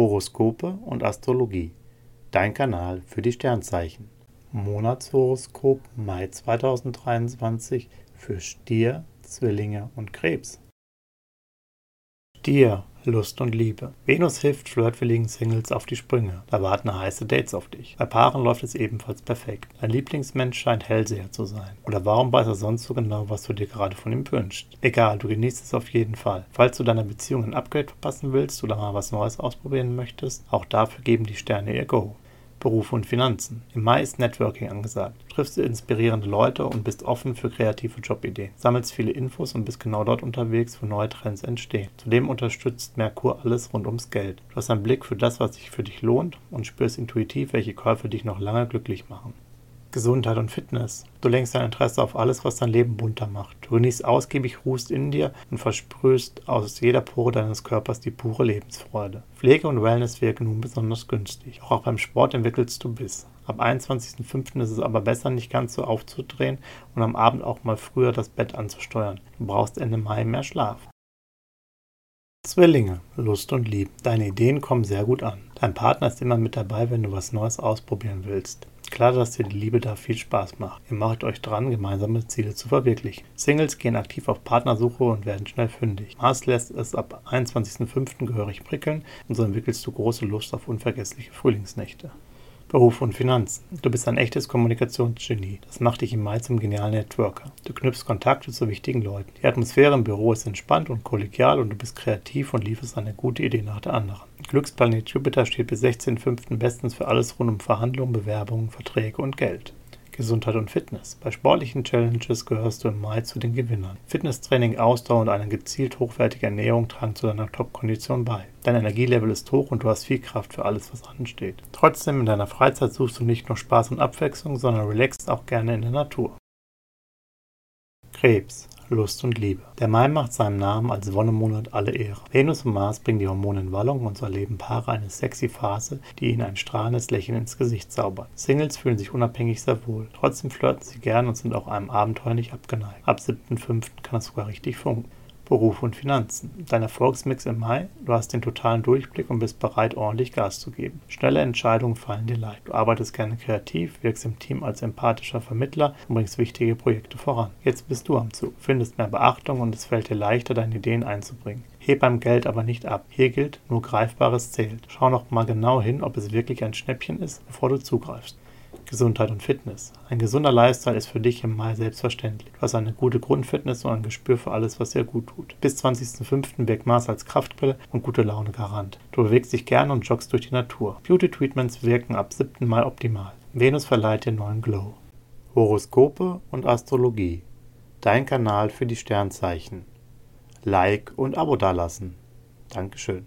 Horoskope und Astrologie. Dein Kanal für die Sternzeichen. Monatshoroskop Mai 2023 für Stier, Zwillinge und Krebs. Stier, Lust und Liebe. Venus hilft flirtwilligen Singles auf die Sprünge. Da warten heiße Dates auf dich. Bei Paaren läuft es ebenfalls perfekt. Dein Lieblingsmensch scheint Hellseher zu sein. Oder warum weiß er sonst so genau, was du dir gerade von ihm wünschst? Egal, du genießt es auf jeden Fall. Falls du deiner Beziehung ein Upgrade verpassen willst oder mal was Neues ausprobieren möchtest, auch dafür geben die Sterne ihr Go. Berufe und Finanzen. Im Mai ist Networking angesagt. Du triffst inspirierende Leute und bist offen für kreative Jobideen. Sammelst viele Infos und bist genau dort unterwegs, wo neue Trends entstehen. Zudem unterstützt Merkur alles rund ums Geld. Du hast einen Blick für das, was sich für dich lohnt und spürst intuitiv, welche Käufe dich noch lange glücklich machen. Gesundheit und Fitness. Du lenkst dein Interesse auf alles, was dein Leben bunter macht. Du genießt ausgiebig Ruhst in dir und versprühst aus jeder Pore deines Körpers die pure Lebensfreude. Pflege und Wellness wirken nun besonders günstig. Auch beim Sport entwickelst du Biss. Ab 21.05. ist es aber besser, nicht ganz so aufzudrehen und am Abend auch mal früher das Bett anzusteuern. Du brauchst Ende Mai mehr Schlaf. Zwillinge, Lust und Liebe. Deine Ideen kommen sehr gut an. Dein Partner ist immer mit dabei, wenn du was Neues ausprobieren willst. Klar, dass dir die Liebe da viel Spaß macht. Ihr macht euch dran, gemeinsame Ziele zu verwirklichen. Singles gehen aktiv auf Partnersuche und werden schnell fündig. Mars lässt es ab 21.05. gehörig prickeln und so entwickelst du große Lust auf unvergessliche Frühlingsnächte. Beruf und Finanzen. Du bist ein echtes Kommunikationsgenie. Das macht dich im Mai zum genialen Networker. Du knüpfst Kontakte zu wichtigen Leuten. Die Atmosphäre im Büro ist entspannt und kollegial und du bist kreativ und lieferst eine gute Idee nach der anderen. Glücksplanet Jupiter steht bis 16.05. bestens für alles rund um Verhandlungen, Bewerbungen, Verträge und Geld. Gesundheit und Fitness. Bei sportlichen Challenges gehörst du im Mai zu den Gewinnern. Fitnesstraining, Ausdauer und eine gezielt hochwertige Ernährung tragen zu deiner Top-Kondition bei. Dein Energielevel ist hoch und du hast viel Kraft für alles, was ansteht. Trotzdem, in deiner Freizeit suchst du nicht nur Spaß und Abwechslung, sondern relaxst auch gerne in der Natur. Krebs. Lust und Liebe. Der Mai macht seinem Namen als Wonnemonat alle Ehre. Venus und Mars bringen die Hormone in Wallung und so erleben Paare eine sexy Phase, die ihnen ein strahlendes Lächeln ins Gesicht zaubert. Singles fühlen sich unabhängig sehr wohl. Trotzdem flirten sie gern und sind auch einem Abenteuer nicht abgeneigt. Ab 7.5. kann es sogar richtig funken. Beruf und Finanzen. Dein Erfolgsmix im Mai, du hast den totalen Durchblick und bist bereit, ordentlich Gas zu geben. Schnelle Entscheidungen fallen dir leicht. Du arbeitest gerne kreativ, wirkst im Team als empathischer Vermittler und bringst wichtige Projekte voran. Jetzt bist du am Zug, findest mehr Beachtung und es fällt dir leichter, deine Ideen einzubringen. Heb beim Geld aber nicht ab. Hier gilt, nur Greifbares zählt. Schau noch mal genau hin, ob es wirklich ein Schnäppchen ist, bevor du zugreifst. Gesundheit und Fitness. Ein gesunder Lifestyle ist für dich im Mai selbstverständlich. Du hast eine gute Grundfitness und ein Gespür für alles, was dir gut tut. Bis 20.05. wirkt Mars als Kraftquelle und gute Laune Garant. Du bewegst dich gerne und joggst durch die Natur. Beauty-Treatments wirken ab 7. Mai optimal. Venus verleiht dir neuen Glow. Horoskope und Astrologie. Dein Kanal für die Sternzeichen. Like und Abo dalassen. Dankeschön.